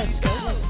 Let's go. Let's go.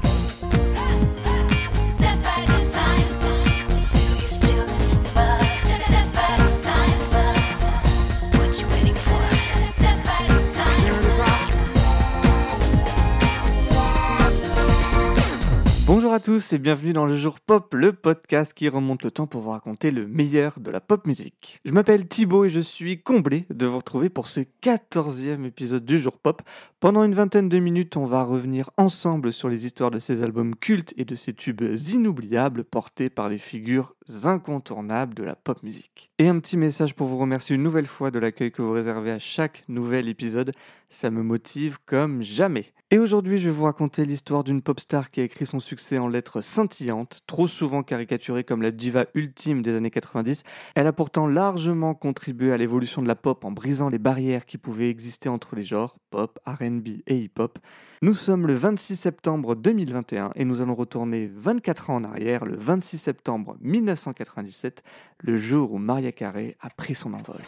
Tous et bienvenue dans le jour pop, le podcast qui remonte le temps pour vous raconter le meilleur de la pop musique. Je m'appelle Thibaut et je suis comblé de vous retrouver pour ce 14e épisode du jour pop. Pendant une vingtaine de minutes, on va revenir ensemble sur les histoires de ces albums cultes et de ces tubes inoubliables portés par les figures incontournables de la pop musique. Et un petit message pour vous remercier une nouvelle fois de l'accueil que vous réservez à chaque nouvel épisode, ça me motive comme jamais. Et aujourd'hui, je vais vous raconter l'histoire d'une pop star qui a écrit son succès en lettres scintillantes, trop souvent caricaturée comme la diva ultime des années 90. Elle a pourtant largement contribué à l'évolution de la pop en brisant les barrières qui pouvaient exister entre les genres pop, RB et hip-hop. Nous sommes le 26 septembre 2021 et nous allons retourner 24 ans en arrière, le 26 septembre 1997, le jour où Maria Carey a pris son envol.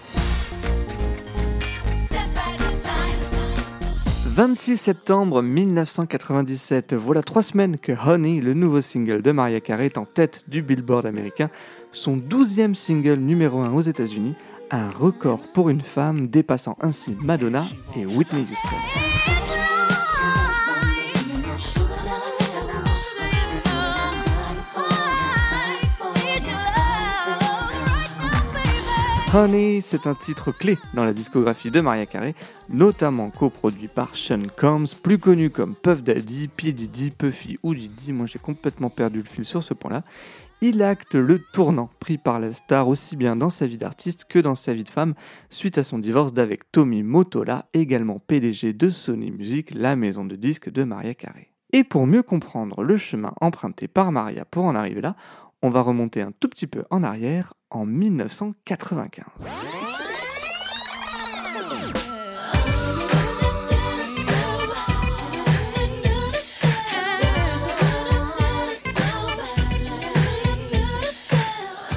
26 septembre 1997, voilà trois semaines que Honey, le nouveau single de Maria Carey, est en tête du Billboard américain, son 12e single numéro 1 aux États-Unis, un record pour une femme dépassant ainsi Madonna et Whitney Houston. Honey, c'est un titre clé dans la discographie de Maria Carey, notamment coproduit par Sean Combs, plus connu comme Puff Daddy, P. Diddy, Puffy ou Diddy. Moi j'ai complètement perdu le fil sur ce point-là. Il acte le tournant pris par la star aussi bien dans sa vie d'artiste que dans sa vie de femme suite à son divorce d'avec Tommy Motola, également PDG de Sony Music, la maison de disques de Maria Carey. Et pour mieux comprendre le chemin emprunté par Maria pour en arriver là, on va remonter un tout petit peu en arrière en 1995.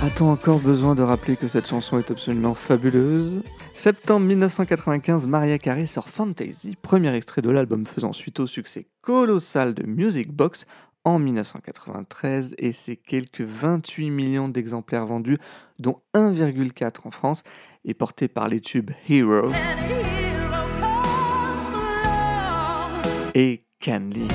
A-t-on encore besoin de rappeler que cette chanson est absolument fabuleuse? Septembre 1995, Maria Carey sort Fantasy, premier extrait de l'album faisant suite au succès colossal de Music Box en 1993 et c'est quelques 28 millions d'exemplaires vendus, dont 1,4 en France, et porté par les tubes Hero et Canly.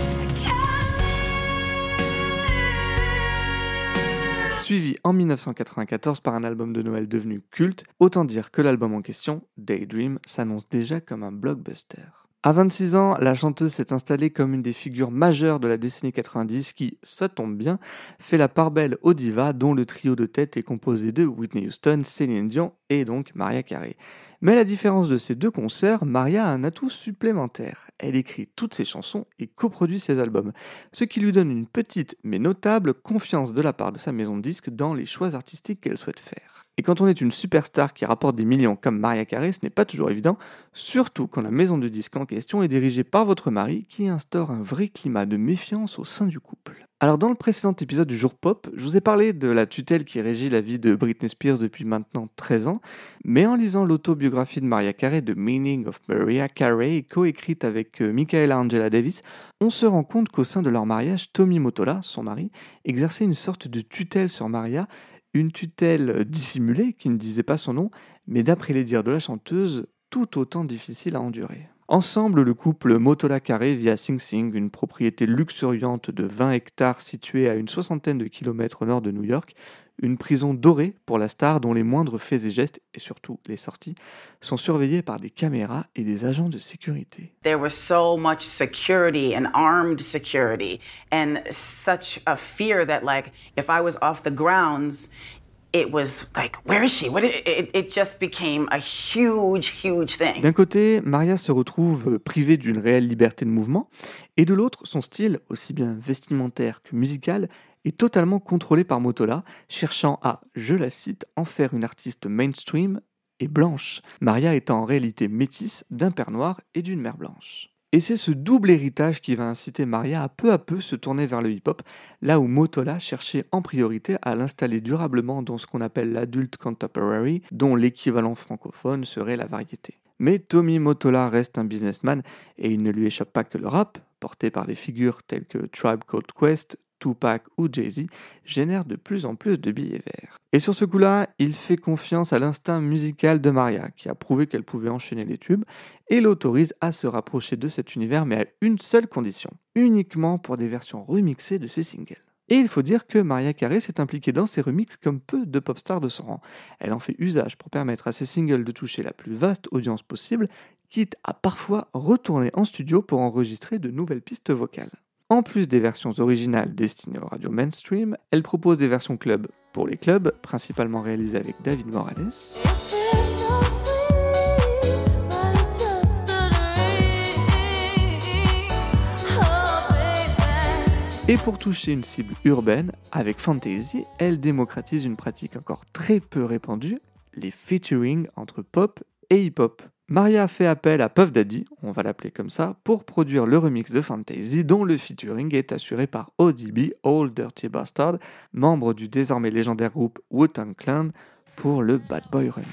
Suivi en 1994 par un album de Noël devenu culte, autant dire que l'album en question, Daydream, s'annonce déjà comme un blockbuster. À 26 ans, la chanteuse s'est installée comme une des figures majeures de la décennie 90 qui, ça tombe bien, fait la part belle aux divas dont le trio de tête est composé de Whitney Houston, Céline Dion et donc Maria Carey. Mais à la différence de ces deux concerts, Maria a un atout supplémentaire. Elle écrit toutes ses chansons et coproduit ses albums, ce qui lui donne une petite mais notable confiance de la part de sa maison de disques dans les choix artistiques qu'elle souhaite faire. Et quand on est une superstar qui rapporte des millions comme Maria Carey, ce n'est pas toujours évident, surtout quand la maison de disques en question est dirigée par votre mari qui instaure un vrai climat de méfiance au sein du couple. Alors dans le précédent épisode du jour pop, je vous ai parlé de la tutelle qui régit la vie de Britney Spears depuis maintenant 13 ans, mais en lisant l'autobiographie de Maria Carey, The Meaning of Maria Carey, coécrite avec euh, Michaela Angela Davis, on se rend compte qu'au sein de leur mariage, Tommy Motola, son mari, exerçait une sorte de tutelle sur Maria, une tutelle dissimulée qui ne disait pas son nom, mais d'après les dires de la chanteuse, tout autant difficile à endurer. Ensemble, le couple Motola Carré vit à Sing Sing, une propriété luxuriante de 20 hectares située à une soixantaine de kilomètres au nord de New York, une prison dorée pour la star dont les moindres faits et gestes, et surtout les sorties, sont surveillés par des caméras et des agents de sécurité. there was so much security and armed security and such a fear that like if i was off the grounds it was like where is she? What it, it, it just became a huge huge thing. D'un côté, Maria se retrouve privée d'une réelle liberté de mouvement, et de l'autre, son style, aussi bien vestimentaire que musical, est totalement contrôlé par Motola, cherchant à, je la cite, en faire une artiste mainstream et blanche, Maria étant en réalité métisse d'un père noir et d'une mère blanche. Et c'est ce double héritage qui va inciter Maria à peu à peu se tourner vers le hip-hop, là où Motola cherchait en priorité à l'installer durablement dans ce qu'on appelle l'adulte contemporary, dont l'équivalent francophone serait la variété. Mais Tommy Motola reste un businessman et il ne lui échappe pas que le rap, portés par des figures telles que Tribe Called Quest, Tupac ou Jay-Z, génèrent de plus en plus de billets verts. Et sur ce coup-là, il fait confiance à l'instinct musical de Maria, qui a prouvé qu'elle pouvait enchaîner les tubes, et l'autorise à se rapprocher de cet univers, mais à une seule condition, uniquement pour des versions remixées de ses singles. Et il faut dire que Maria Carey s'est impliquée dans ces remixes comme peu de pop stars de son rang. Elle en fait usage pour permettre à ses singles de toucher la plus vaste audience possible, quitte à parfois retourner en studio pour enregistrer de nouvelles pistes vocales. En plus des versions originales destinées aux radios mainstream, elle propose des versions club pour les clubs, principalement réalisées avec David Morales. Et pour toucher une cible urbaine, avec Fantasy, elle démocratise une pratique encore très peu répandue, les featuring entre pop et hip-hop. Maria fait appel à Puff Daddy, on va l'appeler comme ça, pour produire le remix de Fantasy dont le featuring est assuré par ODB, Old Dirty Bastard, membre du désormais légendaire groupe Wu-Tang Clan, pour le Bad Boy Remix.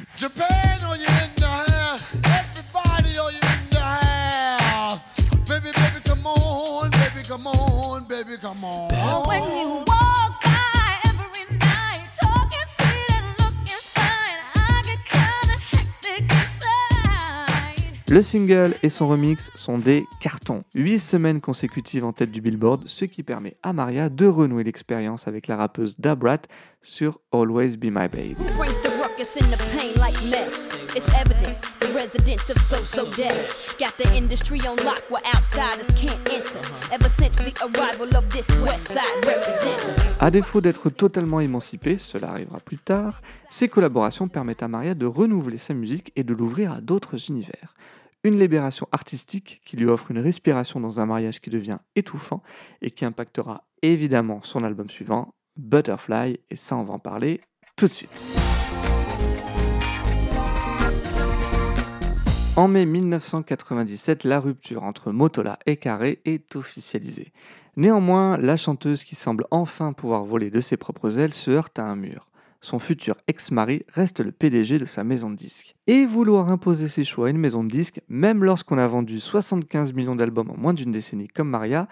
Le single et son remix sont des cartons. 8 semaines consécutives en tête du Billboard, ce qui permet à Maria de renouer l'expérience avec la rappeuse Dabrat sur Always Be My Baby. It's evident, the residents So So Dead got the industry on lock where outsiders can't enter. Ever since the arrival of this West Side representative. À défaut d'être totalement émancipée, cela arrivera plus tard, ces collaborations permettent à Maria de renouveler sa musique et de l'ouvrir à d'autres univers. Une libération artistique qui lui offre une respiration dans un mariage qui devient étouffant et qui impactera évidemment son album suivant, Butterfly, et ça on va en parler tout de suite. En mai 1997, la rupture entre Motola et Carré est officialisée. Néanmoins, la chanteuse qui semble enfin pouvoir voler de ses propres ailes se heurte à un mur. Son futur ex-mari reste le PDG de sa maison de disques. Et vouloir imposer ses choix à une maison de disques, même lorsqu'on a vendu 75 millions d'albums en moins d'une décennie comme Maria,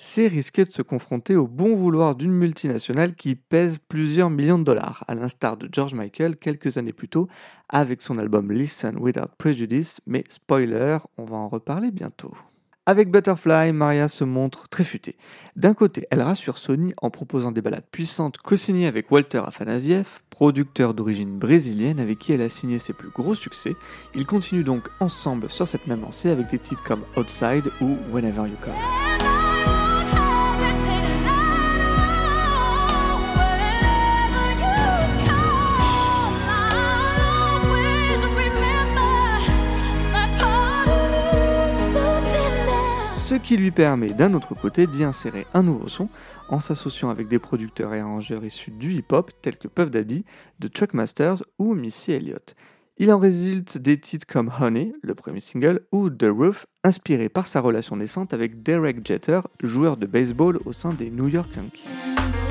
c'est risquer de se confronter au bon vouloir d'une multinationale qui pèse plusieurs millions de dollars, à l'instar de George Michael quelques années plus tôt avec son album Listen Without Prejudice, mais spoiler, on va en reparler bientôt. Avec Butterfly, Maria se montre très futée. D'un côté, elle rassure Sony en proposant des ballades puissantes co-signées avec Walter Afanasieff, producteur d'origine brésilienne avec qui elle a signé ses plus gros succès. Ils continuent donc ensemble sur cette même lancée avec des titres comme Outside ou Whenever You Come. Ce qui lui permet d'un autre côté d'y insérer un nouveau son en s'associant avec des producteurs et arrangeurs issus du hip-hop tels que Puff Daddy, The Truckmasters ou Missy Elliott. Il en résulte des titres comme Honey, le premier single, ou The Roof, inspiré par sa relation naissante avec Derek Jeter, joueur de baseball au sein des New York Yankees.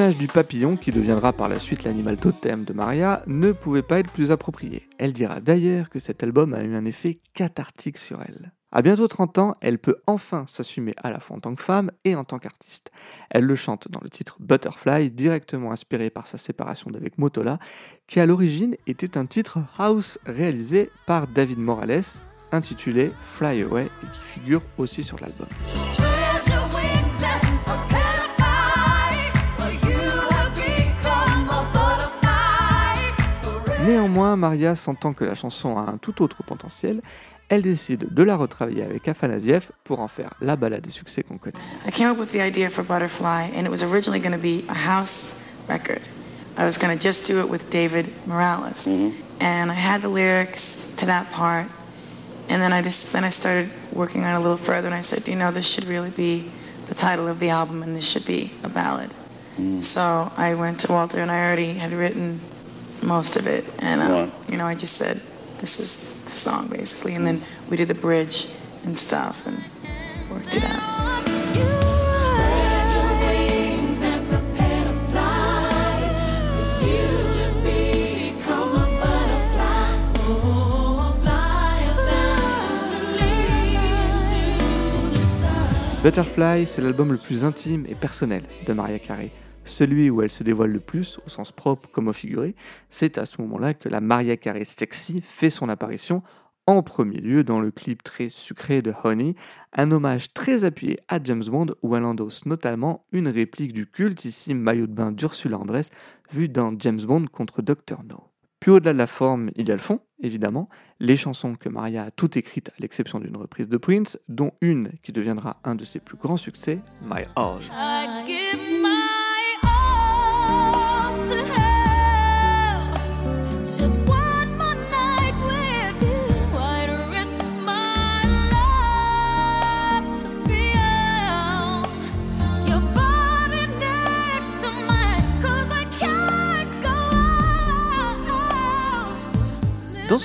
L'image du papillon, qui deviendra par la suite l'animal totem de Maria, ne pouvait pas être plus appropriée. Elle dira d'ailleurs que cet album a eu un effet cathartique sur elle. À bientôt 30 ans, elle peut enfin s'assumer à la fois en tant que femme et en tant qu'artiste. Elle le chante dans le titre Butterfly, directement inspiré par sa séparation d'avec Motola, qui à l'origine était un titre house réalisé par David Morales, intitulé Fly Away et qui figure aussi sur l'album. Néanmoins, Maria sentant que la chanson a un tout autre potentiel, elle décide de la retravailler avec Afanasieff pour en faire la balade de succès qu'on connaît. I came up with the idea for Butterfly, and it was originally going to be a house record. I was going to just do it with David Morales, and I had the lyrics to that part, and then I just then I started working on it a little further, and I said, you know, this should really be the title of the album, and this should be a ballad. So I went to Walter, and I already had written most of it. And um, you know, I just said, "This is the song, basically." And then we did the bridge and stuff, and worked it out. Butterfly, c'est l'album le plus intime et personnel de Maria Carey. Celui où elle se dévoile le plus, au sens propre comme au figuré, c'est à ce moment-là que la Maria Carey sexy fait son apparition, en premier lieu dans le clip très sucré de Honey, un hommage très appuyé à James Bond où elle endosse notamment une réplique du cultissime maillot de bain d'Ursula Andress vu dans James Bond contre Dr. No. Puis au-delà de la forme, il y a le fond, évidemment, les chansons que Maria a toutes écrites à l'exception d'une reprise de Prince, dont une qui deviendra un de ses plus grands succès, My All.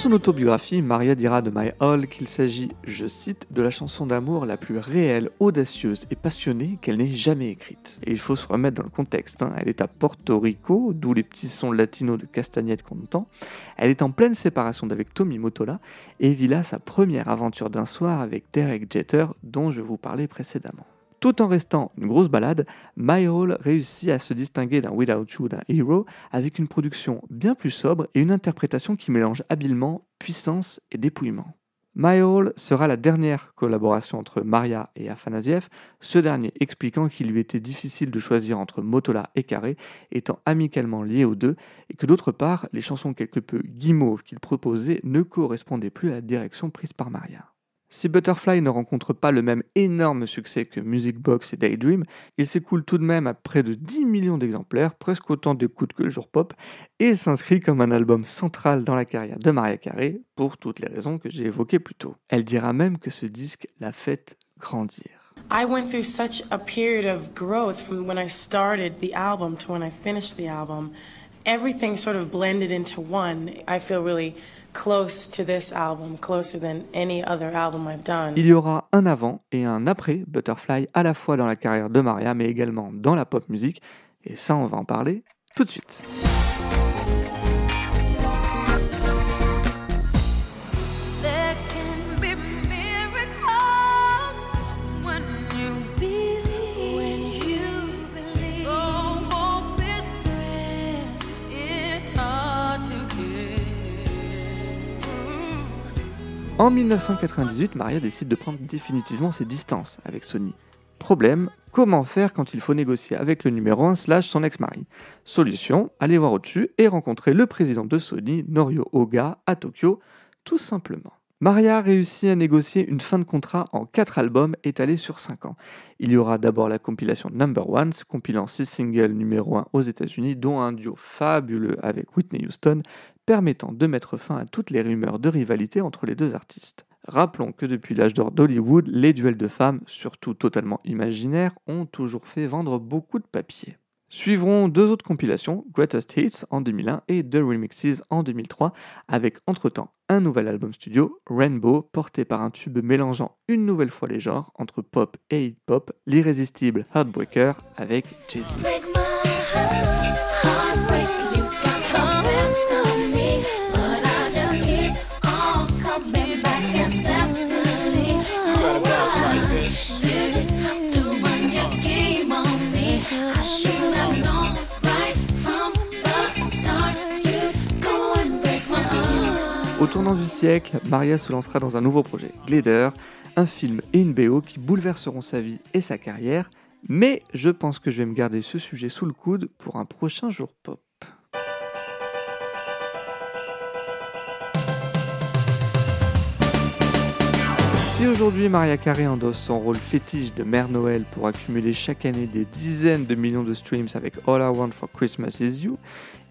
Son autobiographie, Maria dira de My All qu'il s'agit, je cite, de la chanson d'amour la plus réelle, audacieuse et passionnée qu'elle n'ait jamais écrite. Et il faut se remettre dans le contexte, hein. elle est à Porto Rico, d'où les petits sons latinos de castagnette qu'on entend. Elle est en pleine séparation d'avec Tommy Motola et vit là sa première aventure d'un soir avec Derek Jeter, dont je vous parlais précédemment. Tout en restant une grosse balade, My All réussit à se distinguer d'un Without You, d'un Hero, avec une production bien plus sobre et une interprétation qui mélange habilement puissance et dépouillement. My All sera la dernière collaboration entre Maria et Afanasieff, ce dernier expliquant qu'il lui était difficile de choisir entre Motola et Carré, étant amicalement liés aux deux, et que d'autre part, les chansons quelque peu guimauves qu'il proposait ne correspondaient plus à la direction prise par Maria. Si Butterfly ne rencontre pas le même énorme succès que Music Box et Daydream, il s'écoule tout de même à près de 10 millions d'exemplaires, presque autant d'écoutes que le jour pop, et s'inscrit comme un album central dans la carrière de Maria Carey, pour toutes les raisons que j'ai évoquées plus tôt. Elle dira même que ce disque l'a fait grandir. I went through such a period of growth from when I started the album to when I finished the album. Everything sort of blended into one. I feel really close to this album, closer than any other album I've done. Il y aura un avant et un après Butterfly à la fois dans la carrière de Maria mais également dans la pop musique et ça on va en parler tout de suite. En 1998, Maria décide de prendre définitivement ses distances avec Sony. Problème, comment faire quand il faut négocier avec le numéro 1 slash son ex-mari? Solution, aller voir au-dessus et rencontrer le président de Sony, Norio Oga, à Tokyo, tout simplement. Maria réussit à négocier une fin de contrat en 4 albums étalés sur 5 ans. Il y aura d'abord la compilation Number Ones, compilant 6 singles numéro 1 aux États-Unis, dont un duo fabuleux avec Whitney Houston, permettant de mettre fin à toutes les rumeurs de rivalité entre les deux artistes. Rappelons que depuis l'âge d'or d'Hollywood, les duels de femmes, surtout totalement imaginaires, ont toujours fait vendre beaucoup de papier. Suivront deux autres compilations, Greatest Hits en 2001 et The Remixes en 2003, avec entre-temps un nouvel album studio, Rainbow, porté par un tube mélangeant une nouvelle fois les genres entre pop et hip-hop, l'irrésistible Heartbreaker avec Jay-Z. Au tournant du siècle, Maria se lancera dans un nouveau projet, Glider, un film et une BO qui bouleverseront sa vie et sa carrière, mais je pense que je vais me garder ce sujet sous le coude pour un prochain jour pop. Si aujourd'hui Maria Carey endosse son rôle fétiche de Mère Noël pour accumuler chaque année des dizaines de millions de streams avec All I Want for Christmas Is You,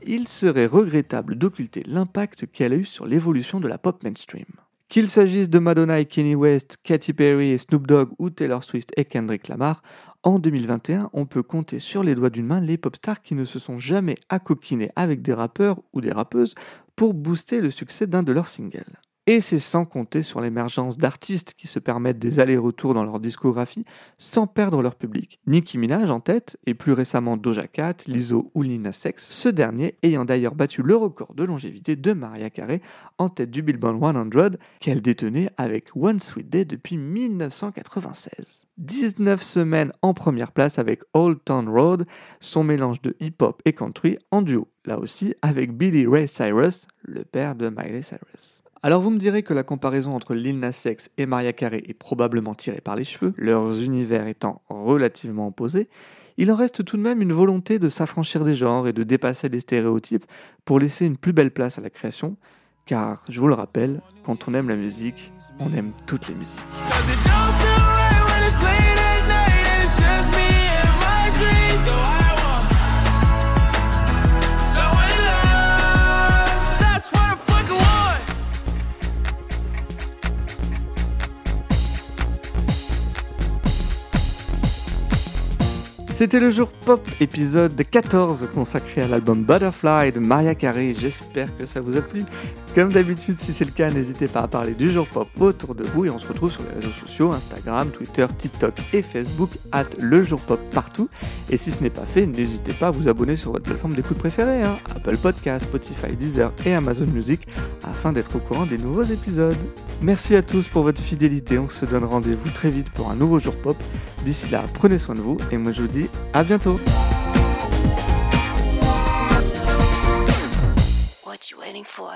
il serait regrettable d'occulter l'impact qu'elle a eu sur l'évolution de la pop mainstream. Qu'il s'agisse de Madonna et Kanye West, Katy Perry et Snoop Dogg ou Taylor Swift et Kendrick Lamar, en 2021, on peut compter sur les doigts d'une main les pop stars qui ne se sont jamais accoquinés avec des rappeurs ou des rappeuses pour booster le succès d'un de leurs singles. Et c'est sans compter sur l'émergence d'artistes qui se permettent des allers-retours dans leur discographie sans perdre leur public. Nicki Minaj en tête, et plus récemment Doja Cat, Lizzo ou Lil Nas X, ce dernier ayant d'ailleurs battu le record de longévité de Mariah Carey en tête du Billboard 100 qu'elle détenait avec One Sweet Day depuis 1996. 19 semaines en première place avec Old Town Road, son mélange de hip-hop et country en duo, là aussi avec Billy Ray Cyrus, le père de Miley Cyrus. Alors vous me direz que la comparaison entre Lil Nas X et Mariah Carey est probablement tirée par les cheveux, leurs univers étant relativement opposés, il en reste tout de même une volonté de s'affranchir des genres et de dépasser les stéréotypes pour laisser une plus belle place à la création, car je vous le rappelle, quand on aime la musique, on aime toutes les musiques. C'était le jour pop épisode 14 consacré à l'album Butterfly de Maria Carey. J'espère que ça vous a plu. Comme d'habitude, si c'est le cas, n'hésitez pas à parler du jour pop autour de vous et on se retrouve sur les réseaux sociaux Instagram, Twitter, TikTok et Facebook at le jour pop partout. Et si ce n'est pas fait, n'hésitez pas à vous abonner sur votre plateforme d'écoute préférée, hein, Apple Podcast, Spotify, Deezer et Amazon Music afin d'être au courant des nouveaux épisodes. Merci à tous pour votre fidélité. On se donne rendez-vous très vite pour un nouveau jour pop. D'ici là, prenez soin de vous et moi je vous dis à bientôt. What you waiting for?